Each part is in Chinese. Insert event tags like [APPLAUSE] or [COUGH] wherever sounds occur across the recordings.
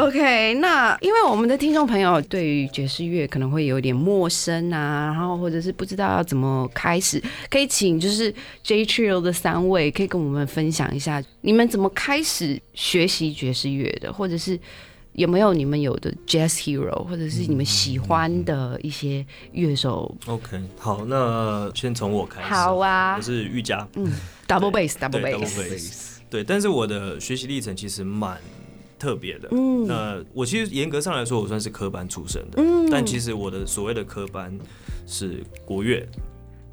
OK，那因为我们的听众朋友对于爵士乐可能会有点陌生啊，然后或者是不知道要怎么开始，可以请就是 J Trio 的三位可以跟我们分享一下，你们怎么开始学习爵士乐的，或者是有没有你们有的 Jazz Hero，或者是你们喜欢的一些乐手？OK，好，那先从我开始。好啊我是玉佳。嗯，Double Bass，Double 对 double Bass，bass 对，但是我的学习历程其实蛮特别的。嗯。那我其实严格上来说，我算是科班出身的，嗯。但其实我的所谓的科班是国乐，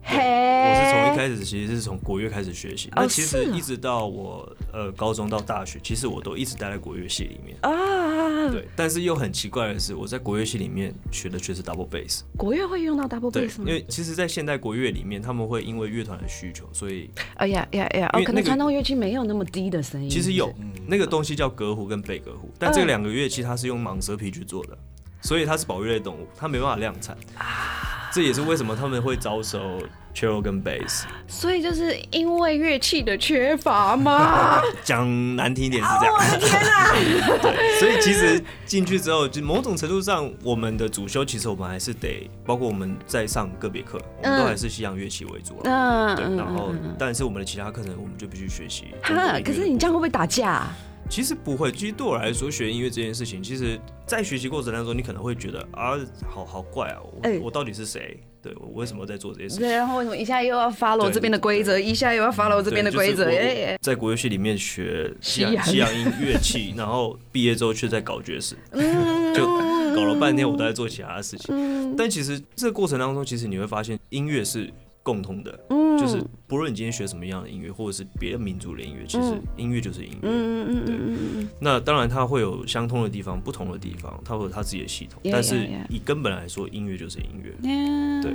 嘿，我是从一开始其实是从国乐开始学习。那其实一直到我呃高中到大学，其实我都一直待在国乐系里面。啊，对，但是又很奇怪的是，我在国乐系里面学的却是 double bass。国乐会用到 Double Bass，吗因？为其实，在现代国乐里面，他们会因为乐团的需求，所以哎呀呀呀，哦，可能传统乐器没有那么低的声音。其实有那个东西叫隔胡跟贝隔胡，但这两个乐器它是用蟒蛇皮去做的，所以它是保育类动物，它没办法量产。这也是为什么他们会招收 cello 跟 bass。所以就是因为乐器的缺乏吗？[LAUGHS] 讲难听一点是这样。我的天哪！[LAUGHS] 对，所以其实进去之后，就某种程度上，我们的主修其实我们还是得，包括我们在上个别课，我们都还是西洋乐器为主啊。对，嗯对然后但是我们的其他课程我们就必须学习。哈可是你这样会不会打架啊？其实不会，其实对我来说，学音乐这件事情，其实在学习过程当中，你可能会觉得啊，好好怪啊，我、哎我到底是谁？对我为什么在做这些事情？对，然后为什么一下又要 follow 对这边的规则，一下又要 follow 这边的规则？哎哎，在国乐系里面学西洋西洋音乐器，然后毕业之后却在搞爵士，嗯就搞了半天，我都在做其他的事情。但其实这个过程当中，其实你会发现音乐是共通的，嗯就是不论你今天学什么样的音乐，或者是别的民族的音乐，其实音乐就是音乐。嗯嗯嗯嗯嗯那当然，它会有相通的地方，不同的地方，它会有它自己的系统。但是.以根本来说，音乐就是音乐。嗯，对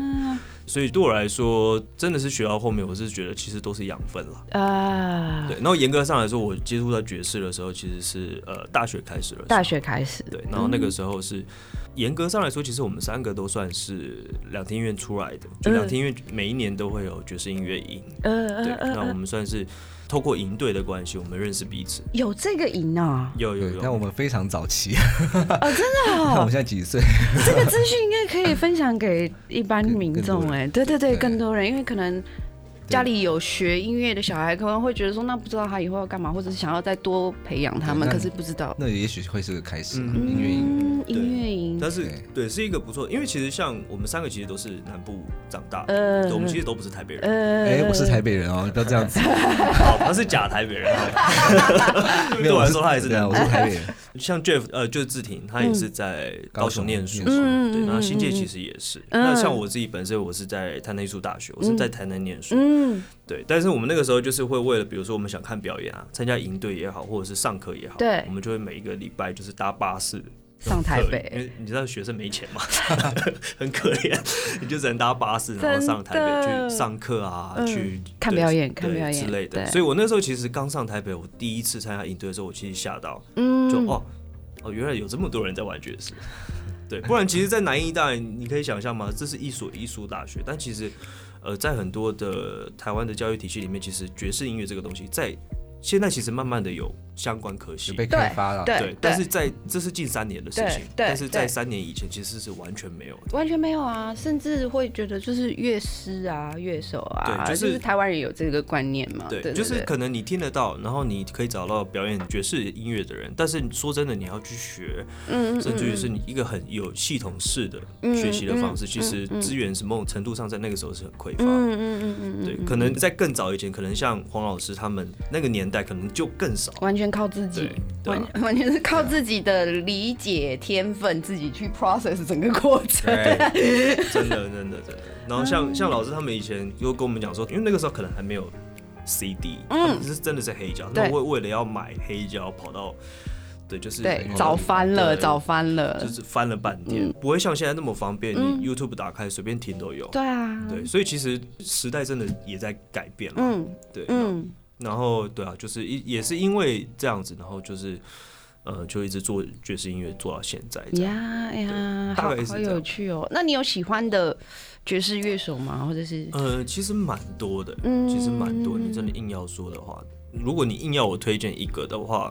所以对我来说，真的是学到后面，我是觉得其实都是养分了。啊，对，然后严格上来说，我接触到爵士的时候，其实是呃大学开始了。大学开始，对，然后那个时候是严格上来说，其实我们三个都算是两厅院出来的，就嗯两厅院每一年都会有爵士音乐营。呃对那我们算是透过营队的关系，我们认识彼此。有这个赢啊，有有有，但我们非常早期，哦，真的哦。看我们，现在几岁？这个资讯应该可以分享给一般民众哎，对对对，对。更多人，因为可能。家里有学音乐的小孩，可能会觉得说，那不知道他以后要干嘛，或者是想要再多培养他们，可是不知道。那也许会是个开始啊，嗯。音乐音乐营，但是对对是一个不错，因为其实像我们三个其实都是南部长大的，呃对我们其实都不是台北人，呃哎，我是台北人哦，不要这样子。好，[LAUGHS] 他是假台北人。[LAUGHS] 对我来说，他也是对啊，南部我是台北人。像 Jeff 呃，就是志廷，他也是在高雄念书，高雄念书对，嗯然后新界其实也是。嗯那像我自己本身，我是在台南艺术大学，我是在台南念书，嗯，对。但是我们那个时候就是会为了，比如说我们想看表演啊，参加营队也好，或者是上课也好，对我们就会每一个礼拜就是搭巴士。上台北因为你知道学生没钱嘛，[LAUGHS] [LAUGHS] 很可怜，你就只能搭巴士，然后上台北去上课啊，嗯去看表演看表演之类的。所以我那时候其实刚上台北，我第一次参加营队的时候，我其实吓到，嗯就哦哦，原来有这么多人在玩爵士。对，不然其实，在南医大，你可以想象吗？这是一所艺术大学，但其实，呃，在很多的台湾的教育体系里面，其实爵士音乐这个东西，在现在其实慢慢的有相关科系有，被开发了。对对，但是在这是近三年的事情，但是在三年以前其实是完全没有的。完全没有啊，甚至会觉得就是乐师啊、乐手啊，对就是台湾人有这个观念嘛。对，就是可能你听得到，然后你可以找到表演爵士音乐的人，但是说真的，你要去学，嗯嗯甚至于是你一个很有系统式的学习的方式，其实资源是某种程度上在那个时候是很匮乏。嗯嗯嗯嗯，对，可能在更早以前，可能像黄老师他们那个年代，可能就更少。完全靠自己完 [LAUGHS] 完全是靠自己的理解天分，自己去 process 整个过程。[LAUGHS] 真的真的真的。然后像像老师他们以前又跟我们讲说，因为那个时候可能还没有 CD，嗯是真的是黑胶，他们为为了要买黑胶跑到。对，就是对，早翻了，对早翻了就。是翻了半天，嗯不会像现在那么方便，嗯你 YouTube 打开随便听都有。对啊，对，所以其实时代真的也在改变了。嗯对，嗯，然后对啊，就是一也是因为这样子，然后就是呃，就一直做爵士音乐做到现在这样。呀呀，大好有趣哦。那你有喜欢的爵士乐手吗？或者是呃，其实蛮多的，嗯其实蛮多。你真的硬要说的话，如果你硬要我推荐一个的话，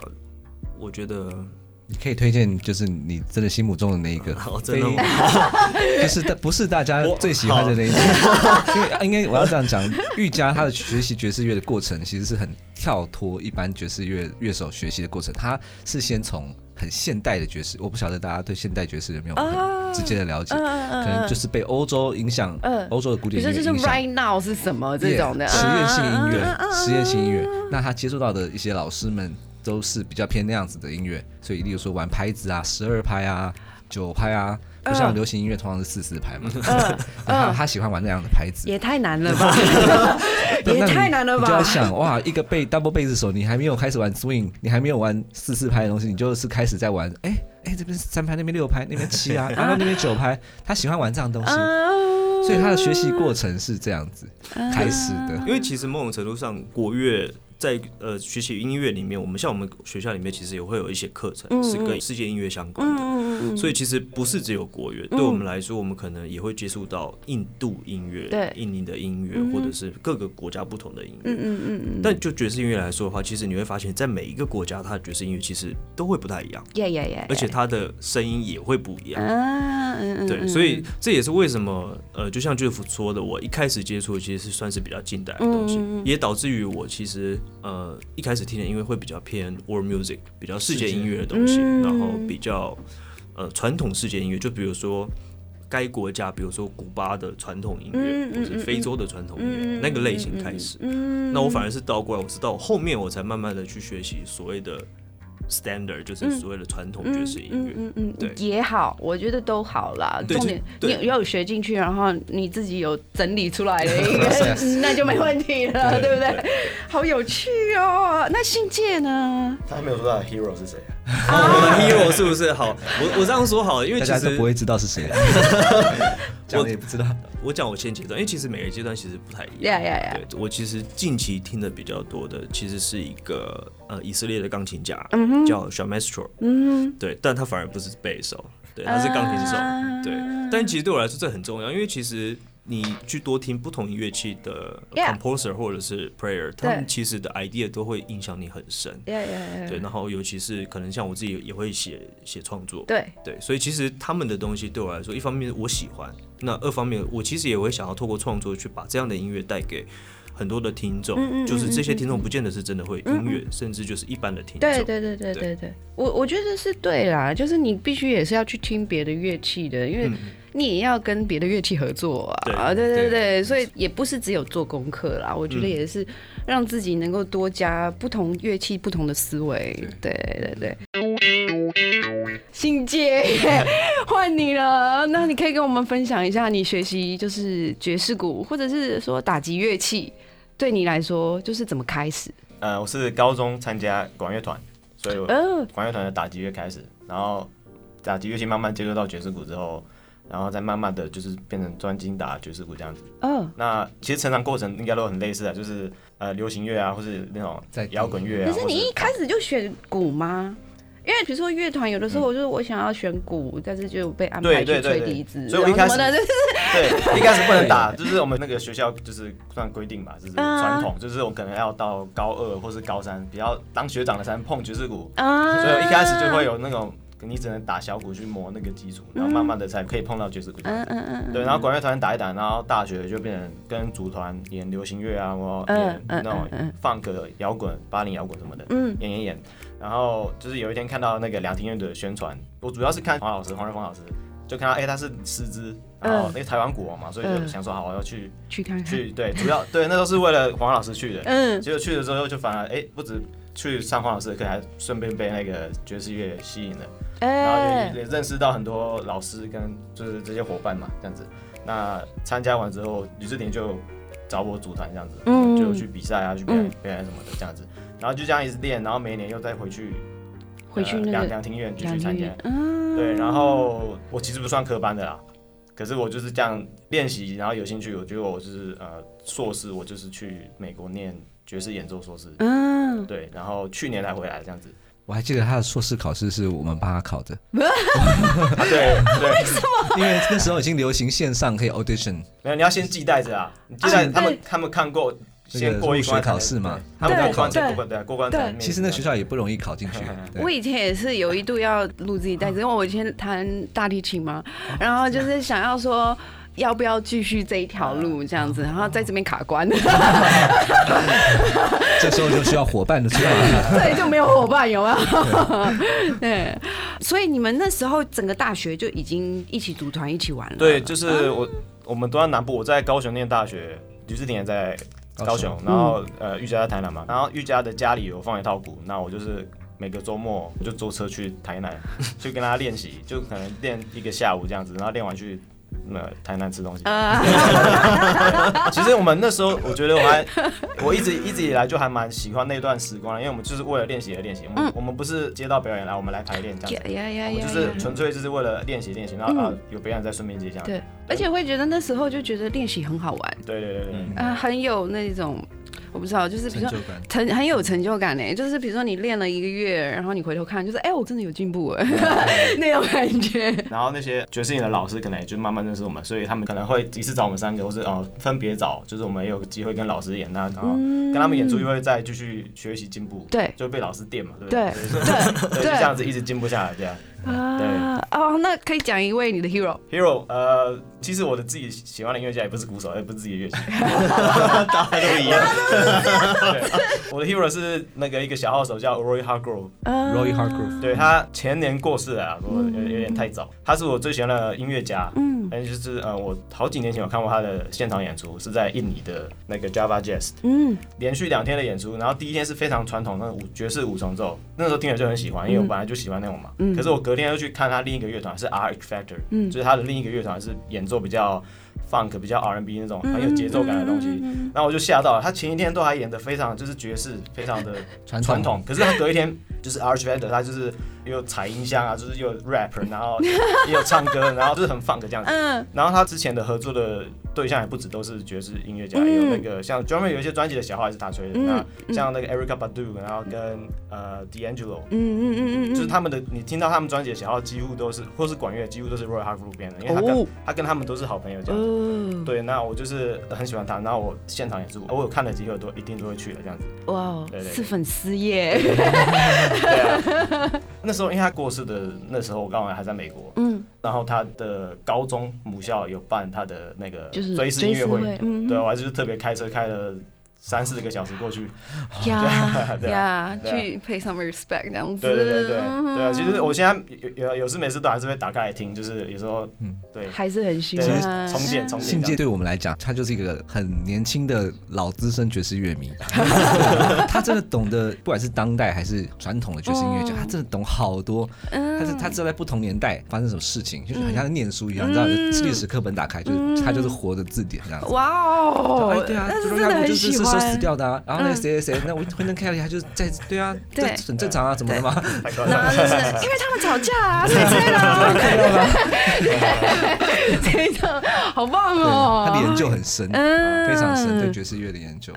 我觉得你可以推荐就是你真的心目中的那一个，好，[LAUGHS] 真的吗？[LAUGHS] 就是大不是大家最喜欢的那一种，[LAUGHS] 因为应该我要这样讲，玉佳他的学习爵士乐的过程其实是很跳脱一般爵士乐乐手学习的过程，他是先从很现代的爵士，我不晓得大家对现代爵士有没有很直接的了解，可能就是被欧洲影响嗯，欧洲的古典音乐影响。right now 是什么这种的？Yeah，实验性音嗯乐，实验性音乐。那他接触到的一些老师们都是比较偏那样子的音乐，所以例如说玩拍子啊，十二拍啊，九拍啊，不像流行音乐通常是四四拍嘛。嗯他 [LAUGHS] 他喜欢玩那样的拍子。也太难了吧，[LAUGHS] 也你太难了你就要。想哇，一个贝 double bass 手，你还没有开始玩 swing，你还没有玩四四拍的东西，你就是开始在玩，哎哎，这边三拍，那边六拍，那边七啊，然 [LAUGHS] 后那边九拍，他喜欢玩这样东西，嗯所以他的学习过程是这样子开始的。因为其实某种程度上，国乐在呃学习音乐里面，我们像我们学校里面其实也会有一些课程嗯是跟世界音乐相关的。嗯所以其实不是只有国乐，对我们来说，我们可能也会接触到印度音乐、对印尼的音乐，嗯或者是各个国家不同的音乐。嗯嗯嗯嗯，但就爵士音乐来说的话，其实你会发现在每一个国家，它的爵士音乐其实都会不太一样，耶耶耶，而且它的声音也会不一样。啊对，嗯所以这也是为什么呃，就像 Jeff 说的，我一开始接触其实是算是比较近代的东西，也导致于我其实呃一开始听的音乐会比较偏 world music，比较世界音乐的东西，嗯然后比较呃传统世界音乐，就比如说。该国家，比如说古巴的传统音乐，或者是非洲的传统音乐，嗯那个类型开始。嗯，那我反而是倒过来，我是到后面我才慢慢的去学习所谓的 standard，就是所谓的传统爵士音乐。嗯嗯对也好，我觉得都好啦。重点对你要有学进去，然后你自己有整理出来的一个那就没问题了，[LAUGHS] 对对不对？好有趣哦。那信介呢？他还没有说他的 hero 是谁啊？[LAUGHS] 我的 hero 是不是好？[LAUGHS] 我我这样说好了，因为其实大家都不会知道是谁，[LAUGHS] 讲也不知道。我讲我现阶段，因为其实每个阶段其实不太一样。呀呀呀！对我其实近期听的比较多的，其实是一个呃以色列的钢琴家，叫 s h a Maestro，嗯对，但他反而不是贝手，对，他是钢琴手，啊对。但其实对我来说这很重要，因为其实你去多听不同乐器的 composer 或者是 player，他们其实的 idea 都会影响你很深。对，然后尤其是可能像我自己也会写写创作，对，对，所以其实他们的东西对我来说，一方面我喜欢，那二方面我其实也会想要透过创作去把这样的音乐带给很多的听众，嗯嗯嗯就是这些听众不见得是真的会音乐，甚至就是一般的听众。对对对对对对，我我觉得是对啦，就是你必须也是要去听别的乐器的，因为嗯你也要跟别的乐器合作啊，对对对对对，所以也不是只有做功课啦，我觉得嗯。也是让自己能够多加不同乐器不同的思维，对。对对。信姐，换你了，那你可以跟我们分享一下你学习就是爵士鼓，或者是说打击乐器，对你来说就是怎么开始？呃，我是高中参加管乐团，所以管乐团的打击乐开始，然后打击乐器慢慢接触到爵士鼓之后，然后再慢慢的就是变成专精打爵士鼓这样子。哦，那其实成长过程应该都很类似的，就是呃流行乐啊，或是那种在摇滚乐啊。可是你一开始就选鼓吗？因为比如说乐团，有的时候我就是我想要选鼓，但是就被安排去对对对对。吹笛子，所以我一开始 [LAUGHS] 对，一开始不能打，就是我们那个学校就是算规定吧，就是嗯 [LAUGHS] 传统，就是我可能要到高二或是高三，比较当学长的才能碰爵士鼓，啊。所以我一开始就会有那种你只能打小鼓去磨那个基础，然后慢慢的才可以碰到爵士鼓。嗯嗯嗯，对，然后管乐团打一打，然后大学就变成跟组团演流行乐啊，我嗯演那种放歌摇滚、八零摇滚什么的，嗯。演演演。然后就是有一天看到那个两厅院的宣传，我主要是看黄老师黄瑞峰老师，就看到哎、他是师资，然后嗯。那个台湾鼓王嘛，所以就嗯。想说好我要去去看看，去对，主要对那时候是为了黄老师去的，嗯。结果去了之后就反而哎、不止去上黄老师的课，还顺便被那个爵士乐吸引了，然后哎也也认识到很多老师跟就是这些伙伴嘛，这样子。那参加完之后，吕志廷就找我组团这样子，嗯。就去比赛啊，去表演嗯。表演什么的这样子，然后就这样一直练，然后每一年又再回去回去那个两厅院继续参加。对，然后我其实不算科班的啦，可是我就是这样练习，然后有兴趣，我觉得我就是呃硕士，我就是去美国念爵士演奏硕士，嗯，对，然后去年才回来这样子。我还记得他的硕士考试是我们帮他考的，[LAUGHS] 啊，对对，因为那时候已经流行线上可以 audition，没有，你要先寄带着啊，你寄带啊他们他们看过，这个先过一关考试嘛。对他们对过关才对。过关对过关才能面试其实那学校也不容易考进去。[LAUGHS] 我以前也是有一度要录自己带子，因为我以前弹大提琴嘛，然后就是想要说。要不要继续这一条路这样子，然后在这边卡关，[LAUGHS] 这时候就需要伙伴的出来。[LAUGHS] 对，就没有伙伴，有没有？[LAUGHS] 对，所以你们那时候整个大学就已经一起组团一起玩了。对，就是我我们都在南部，我在高雄念大学，吕志廷也在高雄，然后呃玉佳在台南嘛，然后玉佳的家里有放一套鼓，那我就是每个周末我就坐车去台南，去跟他练习，就可能练一个下午这样子，然后练完去。呃，台南吃东西。呃，[LAUGHS] 其实我们那时候，我觉得我还，我一直一直以来就还蛮喜欢那段时光，因为我们就是为了练习而练习。我们、我们不是接到表演来，我们来排练这样子。我们就是纯粹就是为了练习练习，然后啊有表演再顺便接这样。对，而且会觉得那时候就觉得练习很好玩，对对对对，嗯啊，很有那种我不知道，就是比如说成很有成就感呢，就是比如说你练了一个月，然后你回头看，就是哎、我真的有进步。哎，[LAUGHS] 那种感觉。然后那些爵士乐的老师可能也就慢慢认识我们，所以他们可能会一次找我们三个，或是哦分别找，就是我们也有机会跟老师演，那然后跟他们演出又会再继续学习进步，对。就被老师电嘛，对不对？对？对。[LAUGHS] 对，就这样子一直进步下来，这样。啊哦，那可以讲一位你的 hero，Hero，呃，其实我的自己喜欢的音乐家也不是鼓手，也不是自己的乐器，[LAUGHS] 大家都一样。对 [LAUGHS] 我的 Hero 是那个一个小号手叫 Roy Hargrove，Roy Hargrove 对他前年过世了啊，不过有有点太早。他是我最喜欢的音乐家，嗯。但，就是呃，我好几年前有看过他的现场演出，是在印尼的那个 Java Jazz，嗯。连续两天的演出，然后第一天是非常传统的五爵士五重奏，那时候听了就很喜欢，因为我本来就喜欢那种嘛。嗯。可是我隔天又去看他另一个乐团是 R X Factor，嗯。就是他的另一个乐团是演奏比较 funk、比较 R N B 那种很有节奏感的东西。嗯然后我就吓到了，他前一天都还演的非常就是爵士，非常的 [LAUGHS] 传传统，可是他隔一天就是 R X Factor，他就是有踩音箱啊，就是有 rap，然后也有唱歌，然后就是很 funk 这样子。嗯。然后他之前的合作的对象也不止都是爵士音乐家，有那个像专门有一些专辑的小号也是他吹的，嗯那像那个 Erica Badu，然后跟呃 D'Angelo，嗯嗯嗯嗯，就是他们的你听到他们专辑的小号几乎都是，或是管乐几乎都是 Roy Hargrove 编的，因为他跟、哦。他跟他们都是好朋友这样对，那我就是很喜欢他，然后我现场也是，我有看了几个都一定都会去的这样子。哇哦是粉丝耶，对啊，[LAUGHS] 那时候因为他过世的那时候，我刚好还在美国，嗯，然后他的高中母校有办他的那个就是追思音乐会，嗯，对我还就是特别开车开了三四个小时过去，[LAUGHS] 呀 [LAUGHS] 对啊呀，对啊。去 pay some respect 这样子，对对对对嗯对啊，其实我现在有有有时每次都还是会打开来听，就是有时候嗯。对。还是很喜对欢充电充信介电这样。对我们来讲，他就是一个很年轻的老资深爵士乐迷，[LAUGHS] 他真的懂得，不管是当代还是传统的爵士音乐家，哦他真的懂好多。嗯。他是他知道在不同年代发生什么事情，就是很像在念书一样，你知道，历史课本打开，就是他就是活的字典这样子。哇哦。哎，，对啊，那是真的很喜就是是手死，掉的啊，然后那个嗯谁谁谁，那我 Windon Kelly 他就是在对啊，这对很正常啊，怎么了吗？然后就是 [LAUGHS] 因为他们吵架啊，谁谁啦，这个 [LAUGHS] 好棒哦，他的研究很深，嗯。非常深，对爵士乐的研究。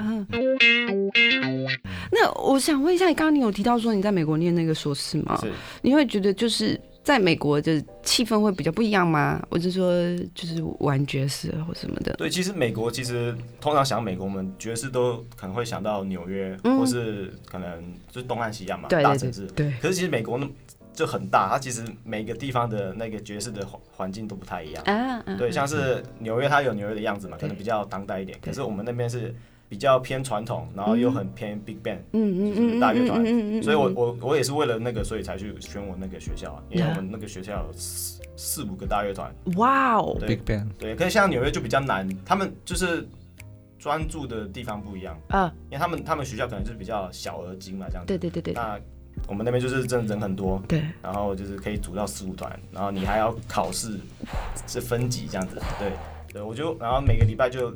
那我想问一下，你刚刚你有提到说你在美国念那个硕士吗？你会觉得就是在美国的气氛会比较不一样吗？或者说就是玩爵士或什么的？对，其实美国其实通常想美国，我们爵士都可能会想到纽约，嗯或是可能就是东岸西岸嘛，对对大城市对。可是其实美国那就很大，它其实每个地方的那个爵士的环环境都不太一样。啊，啊对，像是纽约，它有纽约的样子嘛，可能比较当代一点。可是我们那边是比较偏传统，然后又很偏 big band，嗯就是大乐团。嗯嗯嗯所以我我我也是为了那个，所以才去选我那个学校啊，因为我们那个学校有四四五个大乐团。哇哦，Big Bang，对，可是像纽约就比较难，他们就是专注的地方不一样，啊，因为他们他们学校可能就是比较小而精嘛，这样子。对对对对。那我们那边就是真的人很多，对，然后就是可以组到四五团，然后你还要考试，是分级这样子。对对，我就然后每个礼拜就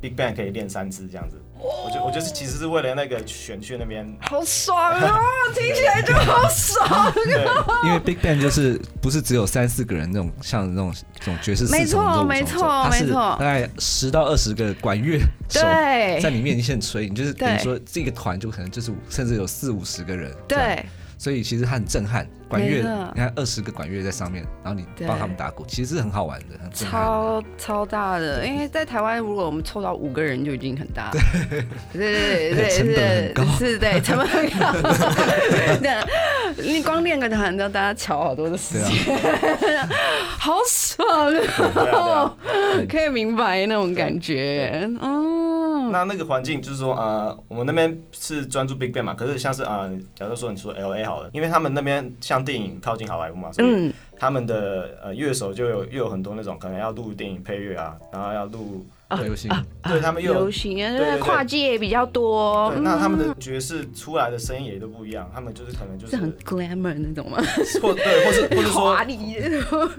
Big Bang 可以练三次这样子。我就我就是其实是为了那个选去那边，好爽啊！[LAUGHS] 听起来就好爽。对因为 Big Bang 就是不是只有三四个人那种，像那种这种爵士四没错重奏五没错重奏它是没错大概十到二十个管乐手对在你面前吹，你就是等于说这个团就可能就是甚至有四五十个人，对，所以其实它很震撼。管乐，你看二十个管乐在上面，然后你对帮他们打鼓，其实是很好玩的。超超大的，因为在台湾，如果我们凑到五个人就已经很大 [LAUGHS] 了。对对对对是，是，对，成本很高。对，你光练个团，要大家瞧好多的时间，[LAUGHS] 好爽啊！[LAUGHS] 可以明白那种感觉。嗯，那那个环境就是说，呃，我们那边是专注 Big Bang 嘛，可是像是呃，假如说你说 L A 好了，因为他们那边像电影靠近好莱坞嘛，所以嗯，他们的呃乐手就有又有很多那种可能要录电影配乐啊，然后要录，流行对他们又有流行啊，对对对跨界比较多。那他们嗯的爵士出来的声音也都不一样，他们就是可能就是是很 glamour 那种吗？[LAUGHS] 或对，或是或者说 [LAUGHS] 华丽。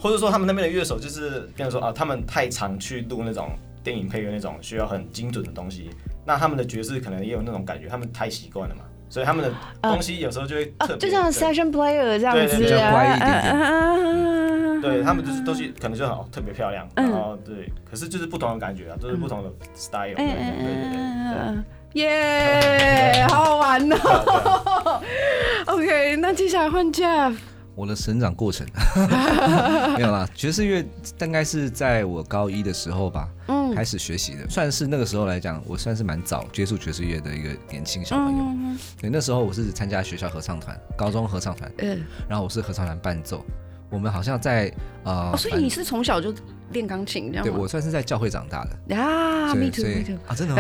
或者说他们那边的乐手就是，比如说啊，他们太常去录那种电影配乐那种需要很精准的东西，那他们的爵士可能也有那种感觉，他们太习惯了嘛，所以他们的东西有时候就会特别，就像 session player 这样子对对对比较乖一点点点对他们就是都是可能就很特别漂亮，嗯然后对，可是就是不同的感觉啊，都是不同的 style，对嗯对对对对嗯，耶，好 [LAUGHS] 好玩哦。[LAUGHS] OK，那接下来换 Jeff。我的成长过程 [LAUGHS] 没有啦，爵士乐大概是在我高一的时候吧，嗯开始学习的，算是那个时候来讲，我算是蛮早接触爵士乐的一个年轻小朋友。嗯对，那时候我是参加学校合唱团，高中合唱团，嗯，然后我是合唱团伴奏。我们好像在呃，哦，所以你是从小就练钢琴这样吗？对我算是在教会长大的，啊，me too。啊，真的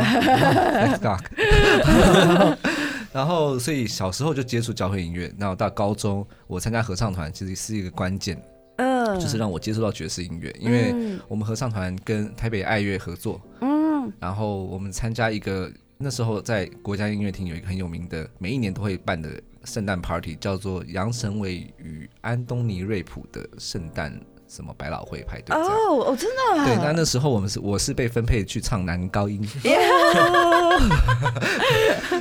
然后，所以小时候就接触教会音乐，然后到高中，我参加合唱团，其实是一个关键，嗯，就是让我接触到爵士音乐，因为嗯。我们合唱团跟台北爱乐合作，嗯。然后我们参加一个那时候在国家音乐厅有一个很有名的，每一年都会办的圣诞 party，叫做杨成伟与安东尼瑞普的圣诞什么百老汇派对。哦哦，真的啊。对，那那时候我们是我是被分配去唱男高音，[LAUGHS]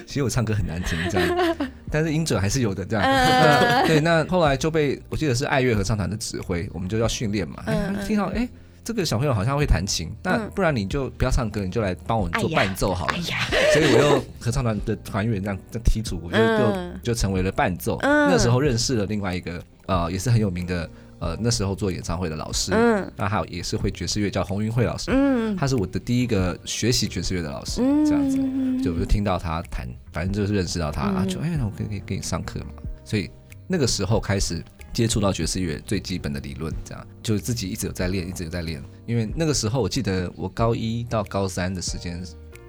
其实我唱歌很难听这样，[LAUGHS] 但是音准还是有的这样。嗯 [LAUGHS] 对，那后来就被我记得是爱乐合唱团的指挥，我们就要训练嘛。哎嗯听到哎。这个小朋友好像会弹琴，那嗯不然你就不要唱歌，你就来帮我做伴奏好了哎。呀，所以我又合唱团的团员这样这样剔除，我就嗯就就成为了伴奏。嗯那时候认识了另外一个呃也是很有名的呃那时候做演唱会的老师，嗯。那还有也是会爵士乐叫洪云慧老师，嗯。他是我的第一个学习爵士乐的老师，嗯这样子，就我就听到他弹，反正就是认识到他，嗯。啊，就哎，那我可以可以给你上课嘛，所以那个时候开始接触到爵士乐最基本的理论，这样。就自己一直有在练，一直有在练，因为那个时候我记得我高一到高三的时间。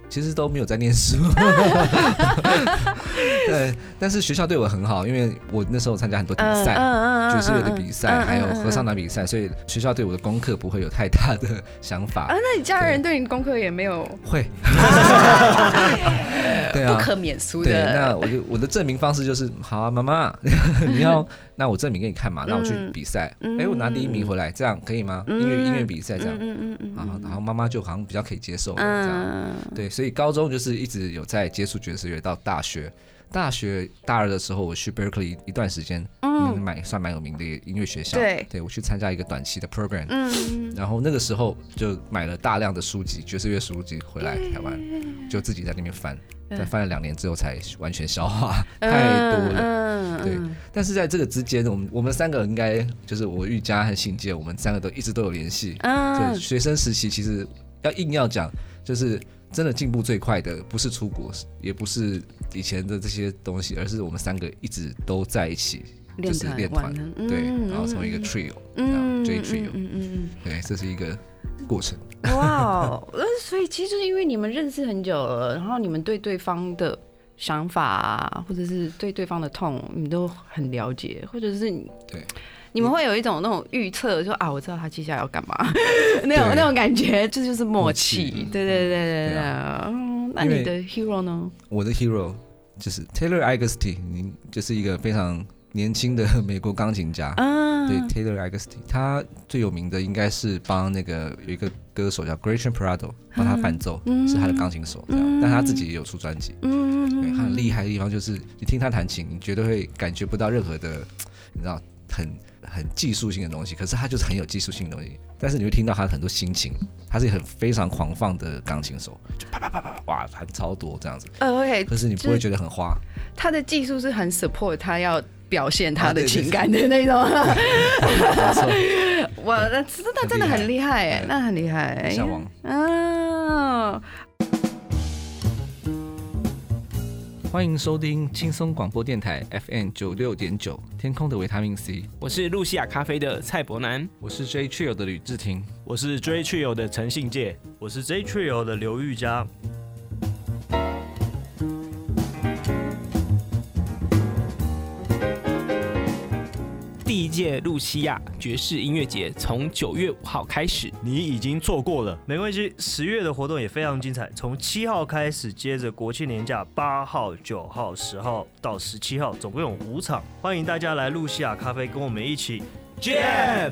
其实都没有在念书，[LAUGHS] 对，但是学校对我很好，因为我那时候参加很多比赛，嗯爵士乐的比赛，还有合唱团比赛，所以学校对我的功课不会有太大的想法。啊，。那你家人对你功课也没有？会，[LAUGHS] 对啊，不可免俗对，的。那我就我的证明方式就是，好啊，妈妈，[LAUGHS] 你要，那我证明给你看嘛，那我去比赛，嗯。哎，我拿第一名回来，这样可以吗？嗯。音乐音乐比赛这样，嗯嗯嗯然后然后妈妈就好像比较可以接受这样，嗯。对，所以高中就是一直有在接触爵士乐，到大学。大学大二的时候，我去 Berkeley 一段时间，嗯，蛮算蛮有名的音乐学校。对。对我去参加一个短期的 program，嗯。然后那个时候就买了大量的书籍，爵士乐书籍回来台湾，就自己在那边翻，但翻了两年之后才完全消化，太多了。了对，但是在这个之间，我们我们三个应该就是我玉佳和信介，我们三个都一直都有联系。嗯。就学生时期，其实要硬要讲，就是真的进步最快的，不是出国，也不是以前的这些东西，而是我们三个一直都在一起，就是练团，对，然后成为一个 trio，这样 J trio，嗯嗯对，这是一个过程。嗯，哇哦，[LAUGHS] 呃，所以其实就是因为你们认识很久了，然后你们对对方的想法啊，或者是对对方的痛，你都很了解，或者是你对。你们会有一种那种预测，说啊，我知道他接下来要干嘛，[LAUGHS] 那种那种感觉，这就是默默契契。对对对对啊。嗯，那你的 hero 呢？我的 hero 就是 Taylor Agusty，你就是一个非常年轻的美国钢琴家。啊，对 Taylor Agustin，他最有名的应该是帮那个有一个歌手叫 Gretchen Prado 帮他伴奏，嗯。是他的钢琴手这样。嗯。但他自己也有出专辑，嗯，对他很厉害的地方就是你听他弹琴，你绝对会感觉不到任何的，你知道很很技术性的东西，可是他就是很有技术性的东西。但是你会听到他很多心情，他是很非常狂放的钢琴手，就啪啪啪啪啪哇弹超多这样子，呃，OK，可是你不会觉得很花。他的技术是很 support 他要表现他的情感的那种。[LAUGHS] 没错，哇，那真的真的很厉害哎，那很厉害。向往。嗯，欢迎收听轻松广播电台 FM 九六点九，天空的维他命 C，我是露西亚咖啡的蔡伯南，我是 J Trio 的吕志廷。我是 J Trio 的陈信介，我是 J Trio 的刘玉佳。届露西亚爵士音乐节从九月五号开始，你已经错过了。没关系，十月的活动也非常精彩，从七号开始，接着国庆年假，八号、九号、十号到十七号，总共有五场，欢迎大家来露西亚咖啡跟我们一起见。